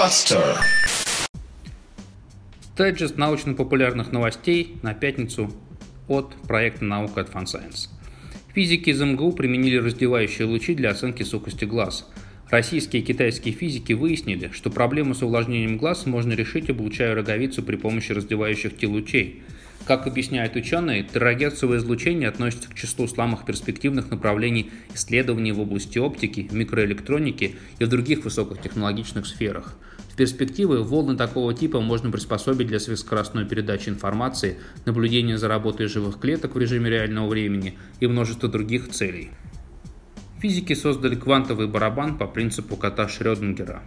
Podster. Дайджест научно-популярных новостей на пятницу от проекта «Наука от Science». Физики из МГУ применили раздевающие лучи для оценки сухости глаз. Российские и китайские физики выяснили, что проблему с увлажнением глаз можно решить, облучая роговицу при помощи раздевающих те лучей – как объясняют ученые, террагерцовое излучение относится к числу самых перспективных направлений исследований в области оптики, микроэлектроники и в других высокотехнологичных сферах. В перспективе волны такого типа можно приспособить для сверхскоростной передачи информации, наблюдения за работой живых клеток в режиме реального времени и множества других целей. Физики создали квантовый барабан по принципу кота Шрёдингера.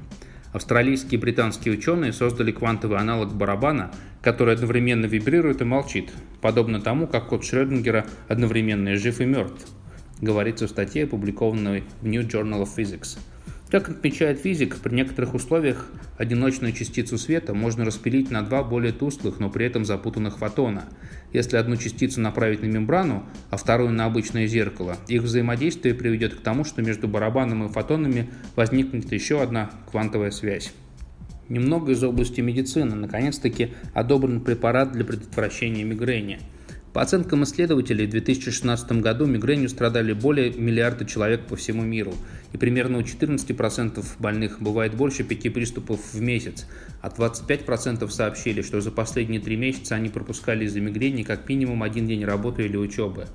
Австралийские и британские ученые создали квантовый аналог барабана, который одновременно вибрирует и молчит, подобно тому, как код Шрёдингера одновременно и жив и мертв, говорится в статье, опубликованной в New Journal of Physics – как отмечает физик, при некоторых условиях одиночную частицу света можно распилить на два более тусклых, но при этом запутанных фотона. Если одну частицу направить на мембрану, а вторую на обычное зеркало, их взаимодействие приведет к тому, что между барабаном и фотонами возникнет еще одна квантовая связь. Немного из области медицины. Наконец-таки одобрен препарат для предотвращения мигрени – по оценкам исследователей, в 2016 году мигренью страдали более миллиарда человек по всему миру, и примерно у 14% больных бывает больше пяти приступов в месяц, а 25% сообщили, что за последние три месяца они пропускали из-за мигрени как минимум один день работы или учебы.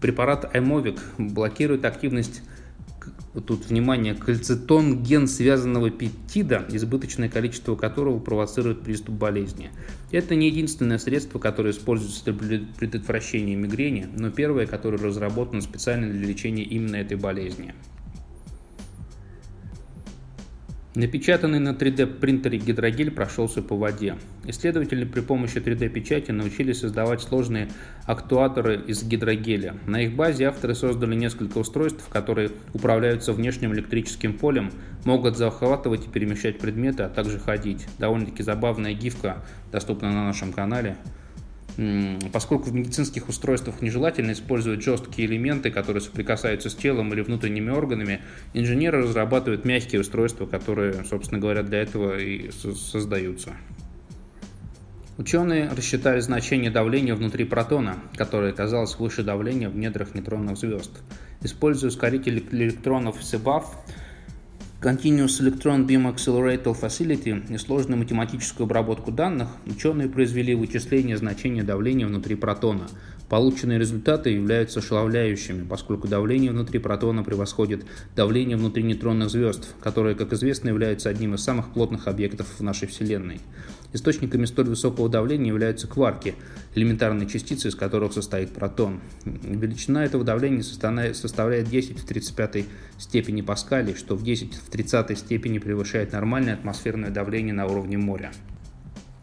Препарат Аймовик блокирует активность тут внимание, кальцитон ген связанного пептида, избыточное количество которого провоцирует приступ болезни. Это не единственное средство, которое используется для предотвращения мигрени, но первое, которое разработано специально для лечения именно этой болезни. Напечатанный на 3D-принтере гидрогель прошелся по воде. Исследователи при помощи 3D-печати научились создавать сложные актуаторы из гидрогеля. На их базе авторы создали несколько устройств, которые управляются внешним электрическим полем, могут захватывать и перемещать предметы, а также ходить. Довольно-таки забавная гифка доступна на нашем канале поскольку в медицинских устройствах нежелательно использовать жесткие элементы, которые соприкасаются с телом или внутренними органами, инженеры разрабатывают мягкие устройства, которые, собственно говоря, для этого и создаются. Ученые рассчитали значение давления внутри протона, которое оказалось выше давления в недрах нейтронных звезд. Используя ускоритель электронов CBAF, Continuous Electron Beam Accelerator Facility и сложную математическую обработку данных, ученые произвели вычисление значения давления внутри протона. Полученные результаты являются ошеломляющими, поскольку давление внутри протона превосходит давление внутри нейтронных звезд, которые, как известно, являются одним из самых плотных объектов в нашей Вселенной. Источниками столь высокого давления являются кварки, элементарные частицы, из которых состоит протон. Величина этого давления составляет 10 в 35 степени паскалей, что в 10 в 30 степени превышает нормальное атмосферное давление на уровне моря.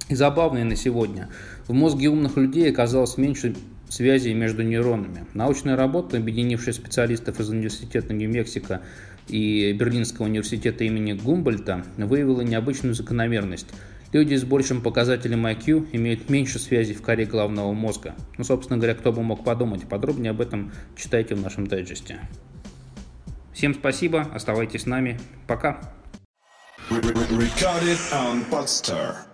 И забавное на сегодня. В мозге умных людей оказалось меньше связей между нейронами. Научная работа, объединившая специалистов из Университета Нью-Мексико и Берлинского университета имени Гумбольта, выявила необычную закономерность – Люди с большим показателем IQ имеют меньше связей в коре головного мозга. Ну, собственно говоря, кто бы мог подумать. Подробнее об этом читайте в нашем дайджесте. Всем спасибо, оставайтесь с нами. Пока. Recorded on Podster.